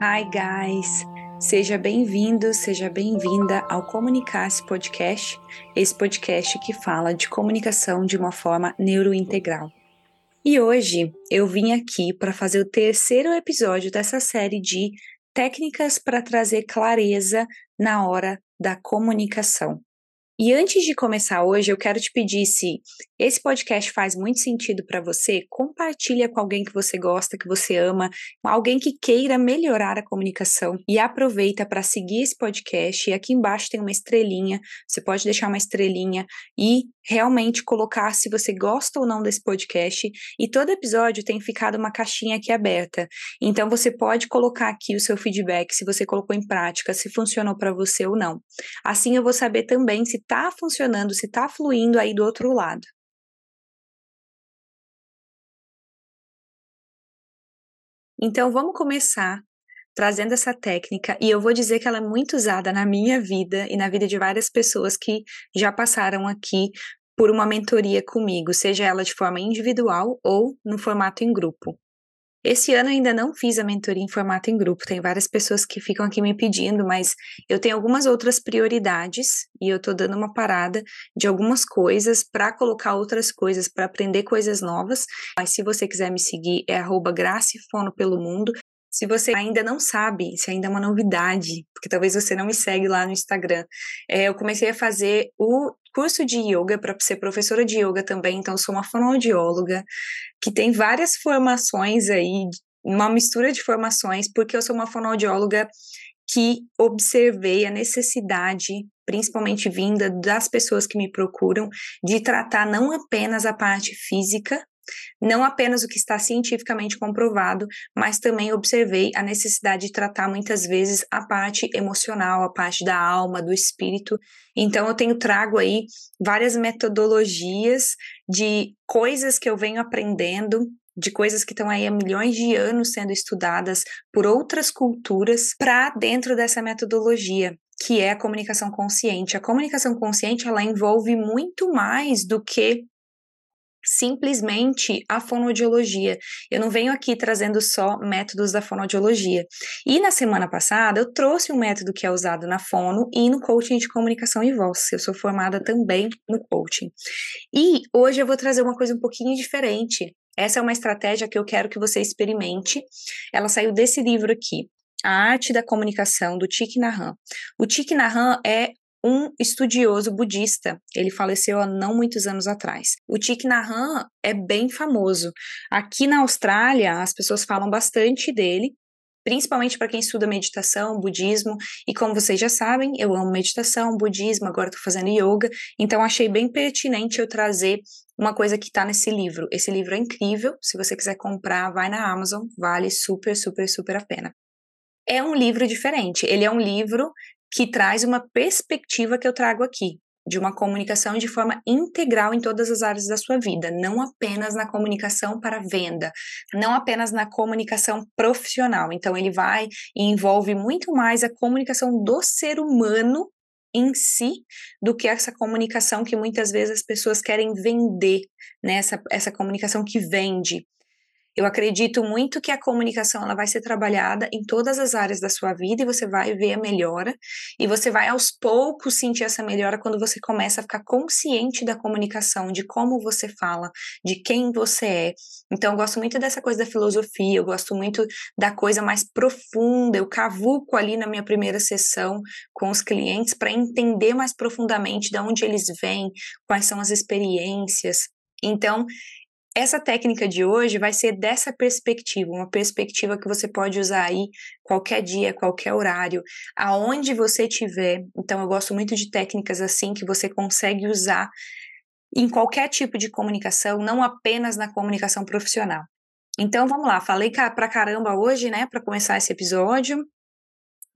Hi, guys! Seja bem-vindo, seja bem-vinda ao Comunicar-se Podcast, esse podcast que fala de comunicação de uma forma neurointegral. E hoje eu vim aqui para fazer o terceiro episódio dessa série de técnicas para trazer clareza na hora da comunicação. E antes de começar hoje, eu quero te pedir se esse podcast faz muito sentido para você, compartilha com alguém que você gosta, que você ama, alguém que queira melhorar a comunicação e aproveita para seguir esse podcast. E aqui embaixo tem uma estrelinha, você pode deixar uma estrelinha e realmente colocar se você gosta ou não desse podcast. E todo episódio tem ficado uma caixinha aqui aberta. Então você pode colocar aqui o seu feedback, se você colocou em prática, se funcionou para você ou não. Assim eu vou saber também se está funcionando, se está fluindo aí do outro lado. Então vamos começar trazendo essa técnica e eu vou dizer que ela é muito usada na minha vida e na vida de várias pessoas que já passaram aqui por uma mentoria comigo, seja ela de forma individual ou no formato em grupo. Esse ano ainda não fiz a mentoria em formato em grupo, tem várias pessoas que ficam aqui me pedindo, mas eu tenho algumas outras prioridades e eu tô dando uma parada de algumas coisas para colocar outras coisas, para aprender coisas novas. Mas se você quiser me seguir, é arroba Gracifono pelo mundo. Se você ainda não sabe, se ainda é uma novidade, porque talvez você não me segue lá no Instagram, é, eu comecei a fazer o curso de yoga para ser professora de yoga também, então sou uma fonoaudióloga que tem várias formações aí, uma mistura de formações, porque eu sou uma fonoaudióloga que observei a necessidade, principalmente vinda das pessoas que me procuram, de tratar não apenas a parte física não apenas o que está cientificamente comprovado, mas também observei a necessidade de tratar muitas vezes a parte emocional, a parte da alma, do espírito. Então eu tenho trago aí várias metodologias de coisas que eu venho aprendendo de coisas que estão aí há milhões de anos sendo estudadas por outras culturas para dentro dessa metodologia que é a comunicação consciente. A comunicação consciente ela envolve muito mais do que simplesmente a fonoaudiologia. Eu não venho aqui trazendo só métodos da fonoaudiologia. E na semana passada eu trouxe um método que é usado na fono e no coaching de comunicação e voz. Eu sou formada também no coaching. E hoje eu vou trazer uma coisa um pouquinho diferente. Essa é uma estratégia que eu quero que você experimente. Ela saiu desse livro aqui, a Arte da Comunicação, do Thich Nhat Hanh. O Thich Nhat Hanh é um estudioso budista. Ele faleceu há não muitos anos atrás. O Thich Nhat é bem famoso. Aqui na Austrália, as pessoas falam bastante dele, principalmente para quem estuda meditação, budismo, e como vocês já sabem, eu amo meditação, budismo, agora estou fazendo yoga, então achei bem pertinente eu trazer uma coisa que está nesse livro. Esse livro é incrível, se você quiser comprar, vai na Amazon, vale super, super, super a pena. É um livro diferente, ele é um livro que traz uma perspectiva que eu trago aqui, de uma comunicação de forma integral em todas as áreas da sua vida, não apenas na comunicação para venda, não apenas na comunicação profissional. Então, ele vai e envolve muito mais a comunicação do ser humano em si do que essa comunicação que muitas vezes as pessoas querem vender, né? essa, essa comunicação que vende. Eu acredito muito que a comunicação ela vai ser trabalhada em todas as áreas da sua vida e você vai ver a melhora e você vai aos poucos sentir essa melhora quando você começa a ficar consciente da comunicação, de como você fala, de quem você é. Então eu gosto muito dessa coisa da filosofia, eu gosto muito da coisa mais profunda. Eu cavuco ali na minha primeira sessão com os clientes para entender mais profundamente de onde eles vêm, quais são as experiências. Então, essa técnica de hoje vai ser dessa perspectiva, uma perspectiva que você pode usar aí qualquer dia, qualquer horário, aonde você estiver. Então, eu gosto muito de técnicas assim que você consegue usar em qualquer tipo de comunicação, não apenas na comunicação profissional. Então, vamos lá, falei pra caramba hoje, né, para começar esse episódio.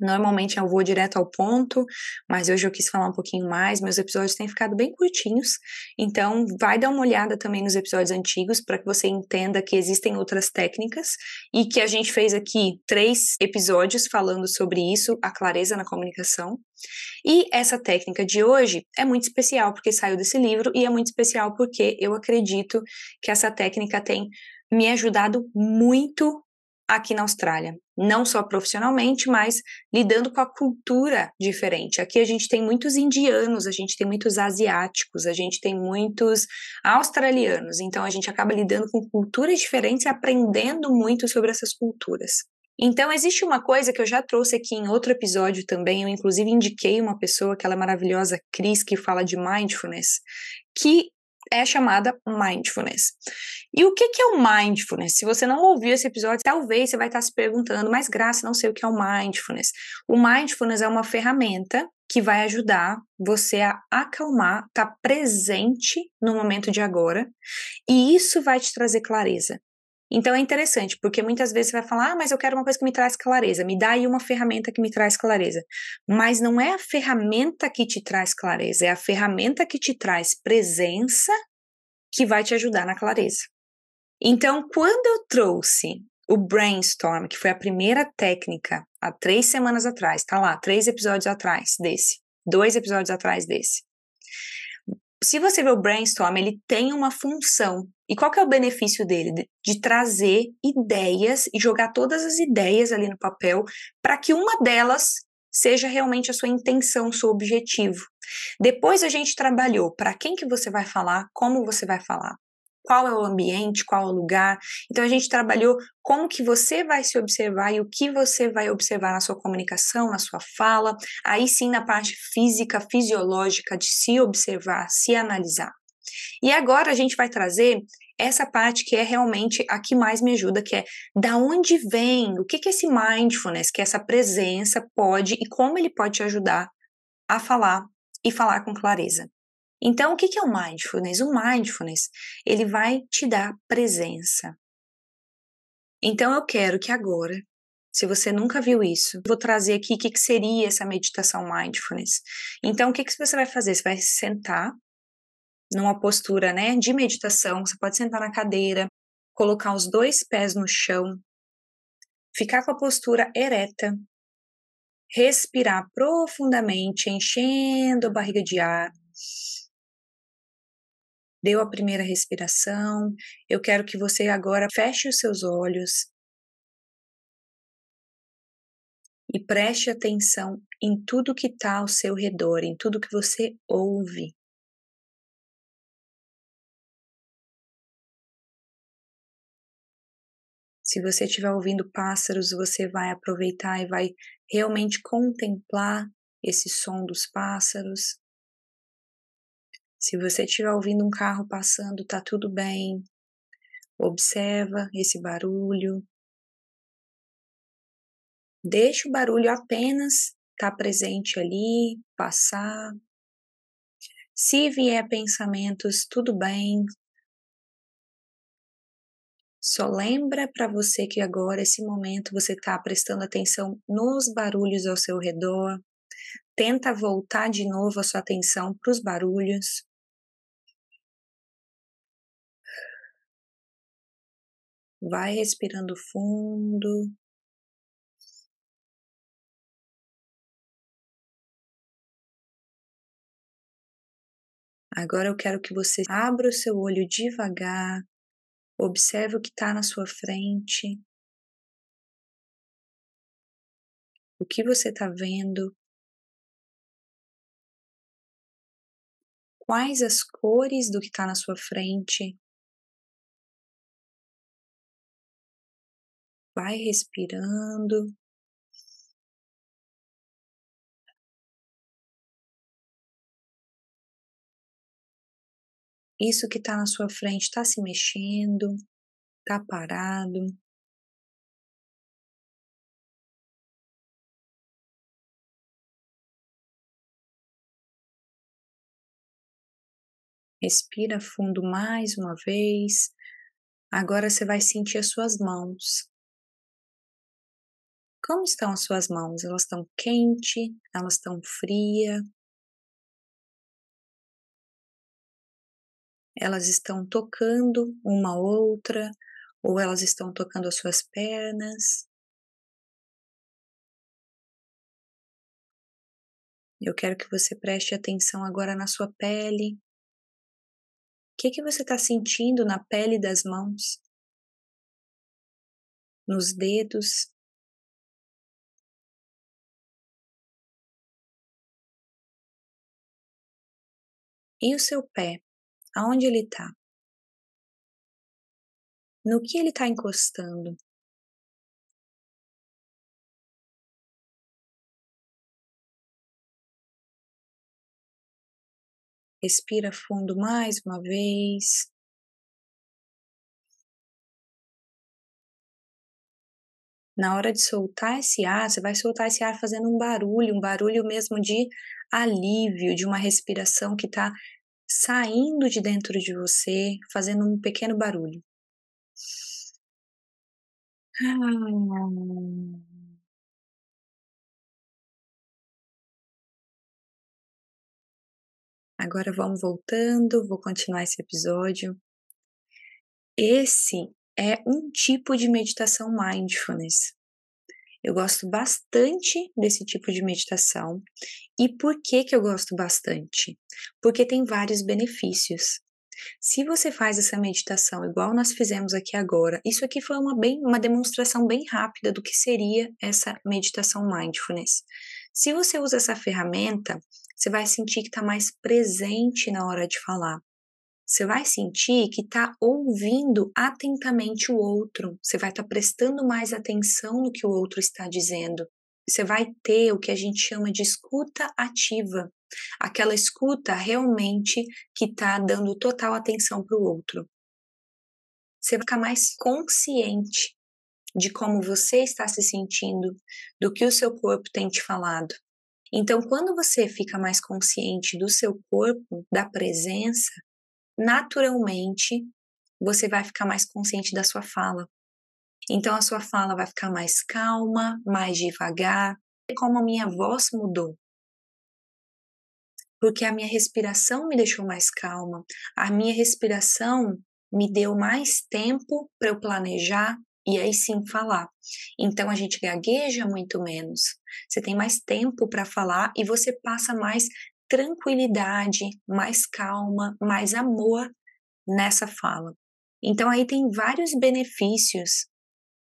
Normalmente eu vou direto ao ponto, mas hoje eu quis falar um pouquinho mais. Meus episódios têm ficado bem curtinhos, então vai dar uma olhada também nos episódios antigos para que você entenda que existem outras técnicas e que a gente fez aqui três episódios falando sobre isso, a clareza na comunicação. E essa técnica de hoje é muito especial porque saiu desse livro e é muito especial porque eu acredito que essa técnica tem me ajudado muito aqui na Austrália, não só profissionalmente, mas lidando com a cultura diferente. Aqui a gente tem muitos indianos, a gente tem muitos asiáticos, a gente tem muitos australianos, então a gente acaba lidando com culturas diferentes e aprendendo muito sobre essas culturas. Então, existe uma coisa que eu já trouxe aqui em outro episódio também, eu inclusive indiquei uma pessoa, aquela maravilhosa Cris, que fala de mindfulness, que é chamada mindfulness. E o que, que é o mindfulness? Se você não ouviu esse episódio, talvez você vai estar se perguntando, mas Graça, não sei o que é o mindfulness. O mindfulness é uma ferramenta que vai ajudar você a acalmar, estar tá presente no momento de agora, e isso vai te trazer clareza. Então é interessante, porque muitas vezes você vai falar, ah, mas eu quero uma coisa que me traz clareza, me dá aí uma ferramenta que me traz clareza. Mas não é a ferramenta que te traz clareza, é a ferramenta que te traz presença que vai te ajudar na clareza. Então, quando eu trouxe o brainstorm, que foi a primeira técnica há três semanas atrás, tá lá, três episódios atrás desse, dois episódios atrás desse. Se você vê o brainstorm, ele tem uma função e qual que é o benefício dele? De, trazer ideias e jogar todas as ideias ali no papel para que uma delas seja realmente a sua intenção, seu objetivo. Depois a gente trabalhou para quem que você vai falar, como você vai falar, qual é o ambiente, qual é o lugar. Então a gente trabalhou como que você vai se observar e o que você vai observar na sua comunicação, na sua fala. Aí sim na parte física, fisiológica de se observar, se analisar. E agora a gente vai trazer essa parte que é realmente a que mais me ajuda, que é da onde vem, o que que esse mindfulness, que essa presença pode e como ele pode te ajudar a falar e falar com clareza. Então, o que que é o mindfulness? O mindfulness, ele vai te dar presença. Então, eu quero que agora, se você nunca viu isso, vou trazer aqui o que, que seria essa meditação mindfulness. Então, o que, que você vai fazer? Você vai sentar numa postura né, de meditação. Você pode sentar na cadeira, colocar os dois pés no chão, ficar com a postura ereta, respirar profundamente, enchendo a barriga de ar. Deu a primeira respiração. Eu quero que você agora feche os seus olhos e preste atenção em tudo que está ao seu redor, em tudo que você ouve. Se você estiver ouvindo pássaros, você vai aproveitar e vai realmente contemplar esse som dos pássaros. Se você estiver ouvindo um carro passando, tá tudo bem. Observa esse barulho. Deixa o barulho apenas estar tá presente ali, passar. Se vier pensamentos, tudo bem, só lembra para você que agora, esse momento, você está prestando atenção nos barulhos ao seu redor. Tenta voltar de novo a sua atenção para os barulhos. Vai respirando fundo. Agora eu quero que você abra o seu olho devagar Observe o que está na sua frente. O que você está vendo? Quais as cores do que está na sua frente? Vai respirando. Isso que está na sua frente está se mexendo, está parado. Respira fundo mais uma vez. Agora você vai sentir as suas mãos. Como estão as suas mãos? Elas estão quentes? Elas estão frias? Elas estão tocando uma outra, ou elas estão tocando as suas pernas. Eu quero que você preste atenção agora na sua pele. O que, que você está sentindo na pele das mãos? nos dedos. E o seu pé, aonde ele está? No que ele está encostando? Respira fundo mais uma vez. Na hora de soltar esse ar, você vai soltar esse ar fazendo um barulho, um barulho mesmo de alívio, de uma respiração que está saindo de dentro de você, fazendo um pequeno barulho. Ah. Agora vamos voltando, vou continuar esse episódio. Esse é um tipo de meditação mindfulness. Eu gosto bastante desse tipo de meditação. E por que que eu gosto bastante? Porque tem vários benefícios. Se você faz essa meditação igual nós fizemos aqui agora, isso aqui foi uma, bem, uma demonstração bem rápida do que seria essa meditação mindfulness. Se você usa essa ferramenta, você vai sentir que está mais presente na hora de falar. Você vai sentir que está ouvindo atentamente o outro. Você vai estar tá prestando mais atenção no que o outro está dizendo. Você vai ter o que a gente chama de escuta ativa. Aquela escuta realmente que está dando total atenção para o outro. Você vai ficar mais consciente de como você está se sentindo, do que o seu corpo tem te falado. Então, quando você fica mais consciente do seu corpo, da presença, naturalmente você vai ficar mais consciente da sua fala. Então, a sua fala vai ficar mais calma, mais devagar. Como a minha voz mudou. Porque a minha respiração me deixou mais calma, a minha respiração me deu mais tempo para eu planejar, e aí sim falar. Então a gente gagueja muito menos. Você tem mais tempo para falar e você passa mais tranquilidade, mais calma, mais amor nessa fala. Então aí tem vários benefícios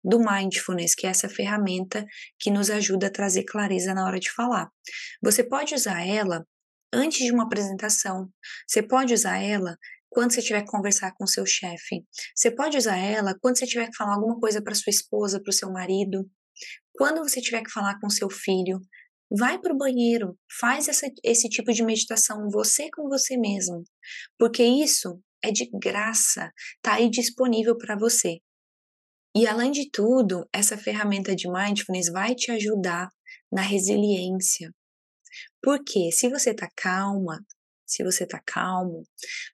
do mindfulness, que é essa ferramenta que nos ajuda a trazer clareza na hora de falar. Você pode usar ela antes de uma apresentação. Você pode usar ela quando você tiver que conversar com seu chefe. Você pode usar ela quando você tiver que falar alguma coisa para sua esposa, para o seu marido. Quando você tiver que falar com seu filho, vai para o banheiro, faz essa, esse tipo de meditação você com você mesmo, porque isso é de graça, tá aí disponível para você. E além de tudo, essa ferramenta de mindfulness vai te ajudar na resiliência. Porque se você tá calma, se você está calmo,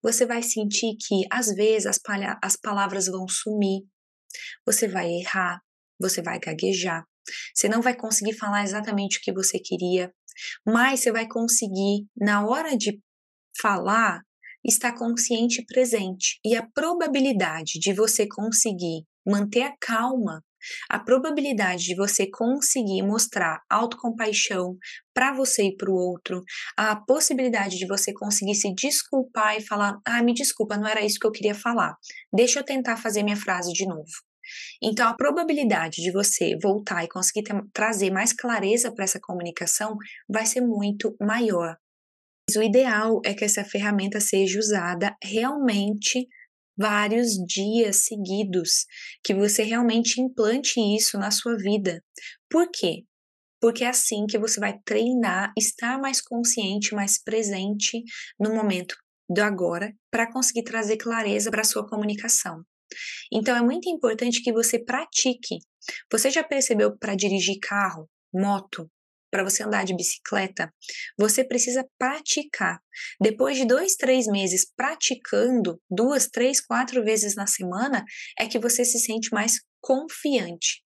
você vai sentir que às vezes as, as palavras vão sumir, você vai errar, você vai gaguejar, você não vai conseguir falar exatamente o que você queria, mas você vai conseguir, na hora de falar, estar consciente e presente. E a probabilidade de você conseguir manter a calma a probabilidade de você conseguir mostrar autocompaixão para você e para o outro, a possibilidade de você conseguir se desculpar e falar: ah, me desculpa, não era isso que eu queria falar, deixa eu tentar fazer minha frase de novo. Então, a probabilidade de você voltar e conseguir ter, trazer mais clareza para essa comunicação vai ser muito maior. Mas o ideal é que essa ferramenta seja usada realmente vários dias seguidos, que você realmente implante isso na sua vida. Por quê? Porque é assim que você vai treinar, estar mais consciente, mais presente no momento do agora, para conseguir trazer clareza para a sua comunicação. Então é muito importante que você pratique. Você já percebeu para dirigir carro, moto, para você andar de bicicleta, você precisa praticar. Depois de dois, três meses praticando, duas, três, quatro vezes na semana, é que você se sente mais confiante.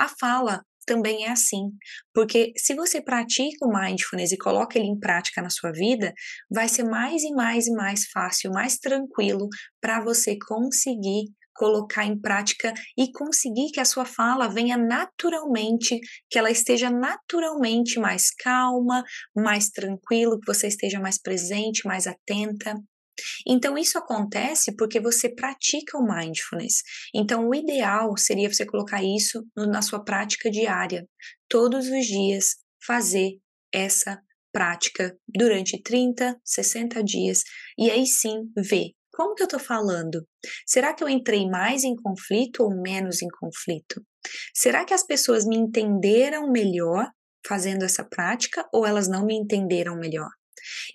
A fala também é assim, porque se você pratica o mindfulness e coloca ele em prática na sua vida, vai ser mais e mais e mais fácil, mais tranquilo para você conseguir colocar em prática e conseguir que a sua fala venha naturalmente, que ela esteja naturalmente mais calma, mais tranquilo, que você esteja mais presente, mais atenta. Então, isso acontece porque você pratica o mindfulness. Então, o ideal seria você colocar isso na sua prática diária. Todos os dias, fazer essa prática durante 30, 60 dias e aí sim ver como que eu estou falando? Será que eu entrei mais em conflito ou menos em conflito? Será que as pessoas me entenderam melhor fazendo essa prática ou elas não me entenderam melhor?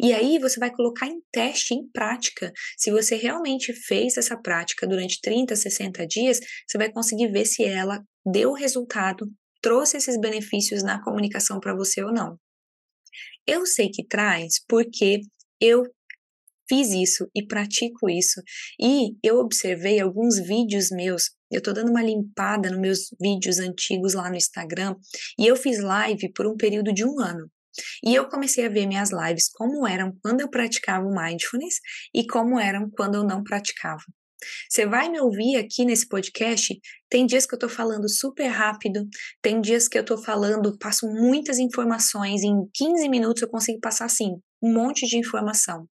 E aí você vai colocar em teste, em prática. Se você realmente fez essa prática durante 30, 60 dias, você vai conseguir ver se ela deu resultado, trouxe esses benefícios na comunicação para você ou não. Eu sei que traz porque eu fiz isso e pratico isso. E eu observei alguns vídeos meus. Eu tô dando uma limpada nos meus vídeos antigos lá no Instagram e eu fiz live por um período de um ano. E eu comecei a ver minhas lives como eram quando eu praticava o mindfulness e como eram quando eu não praticava. Você vai me ouvir aqui nesse podcast? Tem dias que eu tô falando super rápido, tem dias que eu tô falando, passo muitas informações, em 15 minutos eu consigo passar assim, um monte de informação.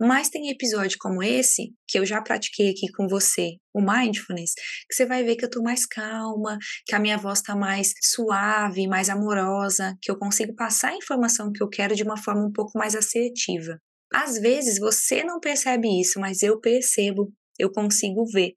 Mas tem episódio como esse, que eu já pratiquei aqui com você, o mindfulness, que você vai ver que eu tô mais calma, que a minha voz tá mais suave, mais amorosa, que eu consigo passar a informação que eu quero de uma forma um pouco mais assertiva. Às vezes você não percebe isso, mas eu percebo, eu consigo ver.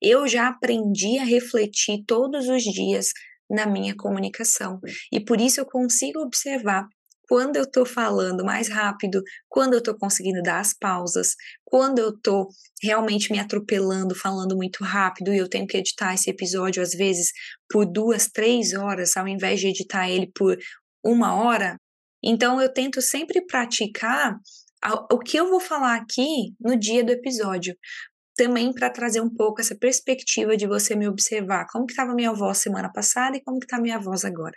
Eu já aprendi a refletir todos os dias na minha comunicação e por isso eu consigo observar quando eu estou falando mais rápido, quando eu estou conseguindo dar as pausas, quando eu estou realmente me atropelando, falando muito rápido e eu tenho que editar esse episódio às vezes por duas, três horas, ao invés de editar ele por uma hora. Então eu tento sempre praticar o que eu vou falar aqui no dia do episódio, também para trazer um pouco essa perspectiva de você me observar como que estava minha voz semana passada e como que está minha voz agora.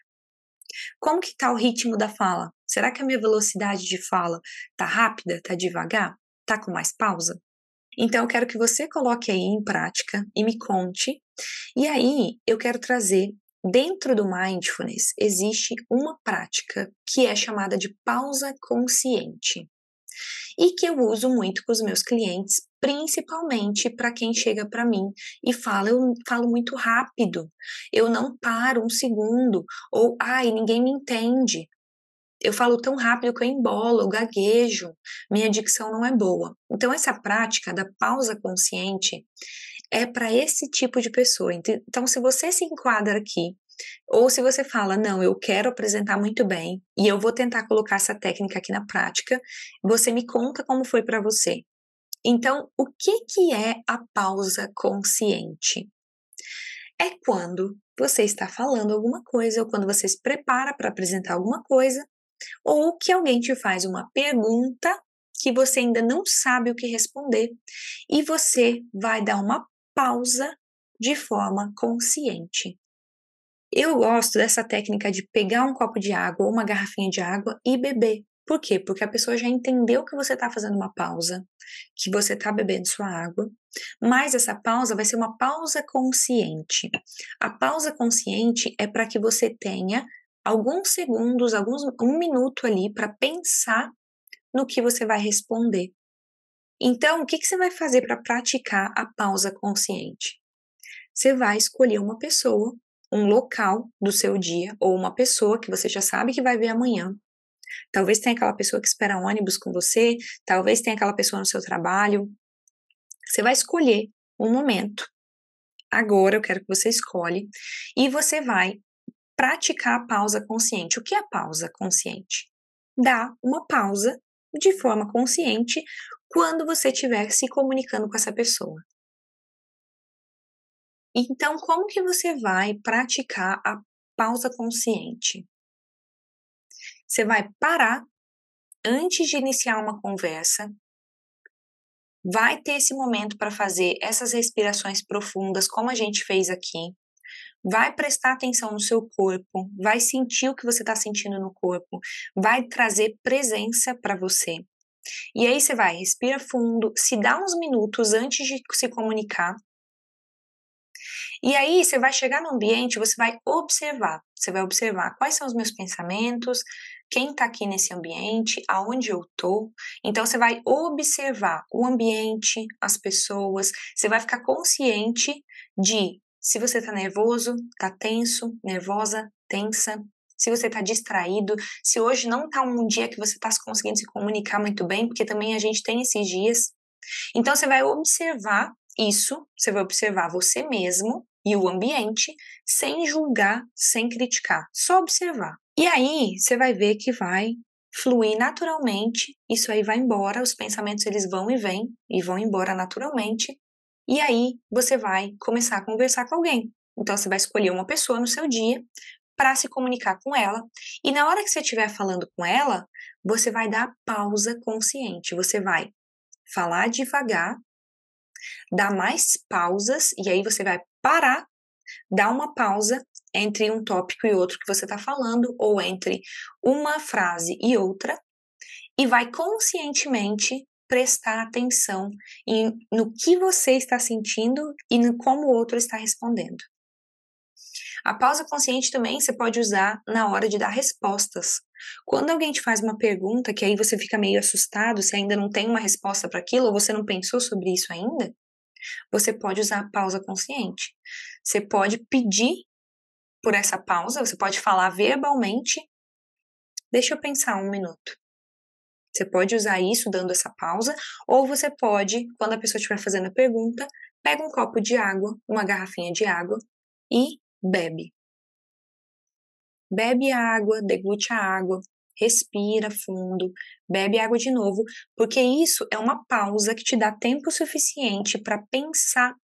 Como que está o ritmo da fala? Será que a minha velocidade de fala está rápida, está devagar, está com mais pausa? Então eu quero que você coloque aí em prática e me conte. E aí eu quero trazer dentro do mindfulness existe uma prática que é chamada de pausa consciente e que eu uso muito com os meus clientes, principalmente para quem chega para mim e fala, eu falo muito rápido, eu não paro um segundo, ou ai, ninguém me entende. Eu falo tão rápido que eu embolo, eu gaguejo, minha dicção não é boa. Então, essa prática da pausa consciente é para esse tipo de pessoa. Então, se você se enquadra aqui ou se você fala, não, eu quero apresentar muito bem e eu vou tentar colocar essa técnica aqui na prática, você me conta como foi para você. Então, o que, que é a pausa consciente? É quando você está falando alguma coisa ou quando você se prepara para apresentar alguma coisa ou que alguém te faz uma pergunta que você ainda não sabe o que responder e você vai dar uma pausa de forma consciente. Eu gosto dessa técnica de pegar um copo de água ou uma garrafinha de água e beber. Por quê? Porque a pessoa já entendeu que você está fazendo uma pausa, que você está bebendo sua água, mas essa pausa vai ser uma pausa consciente. A pausa consciente é para que você tenha alguns segundos, alguns um minuto ali para pensar no que você vai responder. Então, o que, que você vai fazer para praticar a pausa consciente? Você vai escolher uma pessoa um local do seu dia ou uma pessoa que você já sabe que vai ver amanhã. Talvez tenha aquela pessoa que espera um ônibus com você, talvez tenha aquela pessoa no seu trabalho. Você vai escolher um momento. Agora eu quero que você escolhe e você vai praticar a pausa consciente. O que é pausa consciente? Dá uma pausa de forma consciente quando você estiver se comunicando com essa pessoa. Então, como que você vai praticar a pausa consciente? Você vai parar antes de iniciar uma conversa, vai ter esse momento para fazer essas respirações profundas, como a gente fez aqui. Vai prestar atenção no seu corpo, vai sentir o que você está sentindo no corpo, vai trazer presença para você. E aí você vai, respira fundo, se dá uns minutos antes de se comunicar, E aí você vai chegar no ambiente, você vai observar, você vai observar quais são os meus pensamentos, quem está aqui nesse ambiente, aonde eu tô. Então você vai observar o ambiente, as pessoas, você vai ficar consciente de se você está nervoso, está tenso, nervosa, tensa, se você está distraído, se hoje não está um dia que você está conseguindo se comunicar muito bem, porque também a gente tem esses dias. Então você vai observar isso, você vai observar você mesmo e o ambiente sem julgar, sem criticar, só observar. E aí você vai ver que vai fluir naturalmente, isso aí vai embora, os pensamentos eles vão e vêm e vão embora naturalmente. E aí você vai começar a conversar com alguém. Então você vai escolher uma pessoa no seu dia para se comunicar com ela. E na hora que você estiver falando com ela, você vai dar pausa consciente. Você vai falar devagar, dar mais pausas, e aí você vai parar, dar uma pausa entre um tópico e outro que você está falando, ou entre uma frase e outra, e vai conscientemente prestar atenção em, no que você está sentindo e no como o outro está respondendo. A pausa consciente também você pode usar na hora de dar respostas. Quando alguém te faz uma pergunta que aí você fica meio assustado, se ainda não tem uma resposta para aquilo, ou você não pensou sobre isso ainda, você pode usar a pausa consciente. Você pode pedir por essa pausa, você pode falar verbalmente. Deixa eu pensar um minuto. Você pode usar isso dando essa pausa, ou você pode, quando a pessoa estiver fazendo a pergunta, pega um copo de água, uma garrafinha de água e bebe. Bebe água, degute a água, respira fundo, bebe água de novo, porque isso é uma pausa que te dá tempo suficiente para pensar,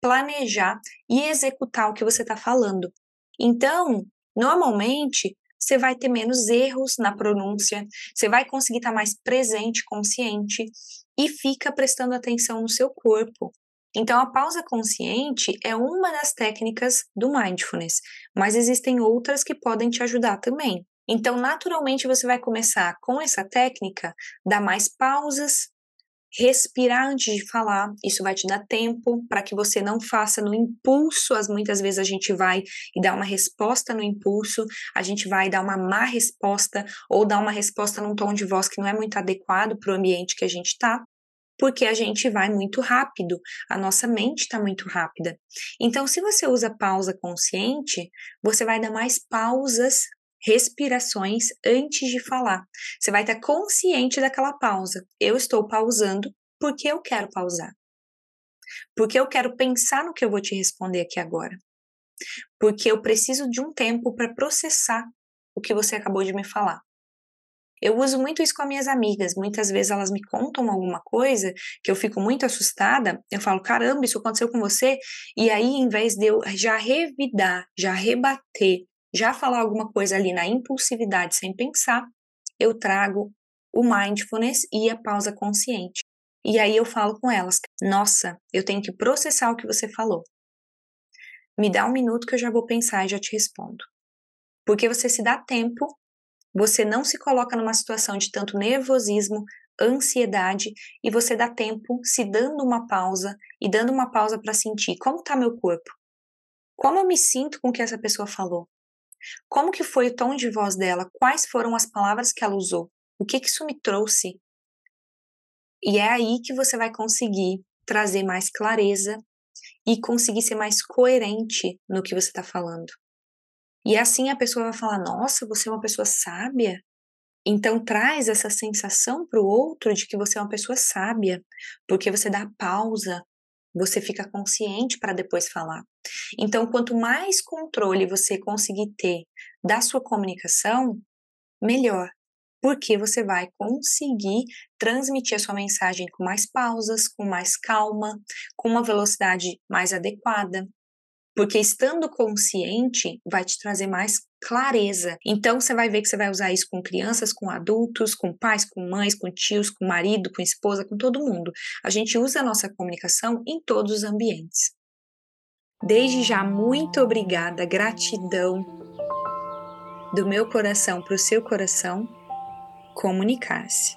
planejar e executar o que você está falando. Então, normalmente, você vai ter menos erros na pronúncia, você vai conseguir estar tá mais presente, consciente e fica prestando atenção no seu corpo. Então, a pausa consciente é uma das técnicas do mindfulness, mas existem outras que podem te ajudar também. Então, naturalmente, você vai começar com essa técnica, dar mais pausas, respirar antes de falar, isso vai te dar tempo para que você não faça no impulso. As muitas vezes a gente vai e dá uma resposta no impulso, a gente vai dar uma má resposta ou dar uma resposta num tom de voz que não é muito adequado para o ambiente que a gente está. Porque a gente vai muito rápido, a nossa mente está muito rápida. Então, se você usa pausa consciente, você vai dar mais pausas respirações antes de falar. Você vai estar consciente daquela pausa. Eu estou pausando porque eu quero pausar. Porque eu quero pensar no que eu vou te responder aqui agora. Porque eu preciso de um tempo para processar o que você acabou de me falar. Eu uso muito isso com as minhas amigas. Muitas vezes elas me contam alguma coisa que eu fico muito assustada. Eu falo, caramba, isso aconteceu com você. E aí, em vez de eu já revidar, já rebater, já falar alguma coisa ali na impulsividade sem pensar, eu trago o mindfulness e a pausa consciente. E aí eu falo com elas: nossa, eu tenho que processar o que você falou. Me dá um minuto que eu já vou pensar e já te respondo. Porque você se dá tempo, você não se coloca numa situação de tanto nervosismo, ansiedade e você dá tempo se dando uma pausa e dando uma pausa para sentir como está meu corpo. Como eu me sinto com o que essa pessoa falou? Como que foi o tom de voz dela? Quais foram as palavras que ela usou? O que, que isso me trouxe? E é aí que você vai conseguir trazer mais clareza e conseguir ser mais coerente no que você está falando. E assim a pessoa vai falar: Nossa, você é uma pessoa sábia. Então traz essa sensação para o outro de que você é uma pessoa sábia, porque você dá pausa, você fica consciente para depois falar. Então, quanto mais controle você conseguir ter da sua comunicação, melhor, porque você vai conseguir transmitir a sua mensagem com mais pausas, com mais calma, com uma velocidade mais adequada. Porque estando consciente vai te trazer mais clareza. Então você vai ver que você vai usar isso com crianças, com adultos, com pais, com mães, com tios, com marido, com esposa, com todo mundo. A gente usa a nossa comunicação em todos os ambientes. Desde já, muito obrigada, gratidão do meu coração para o seu coração. Comunicar-se.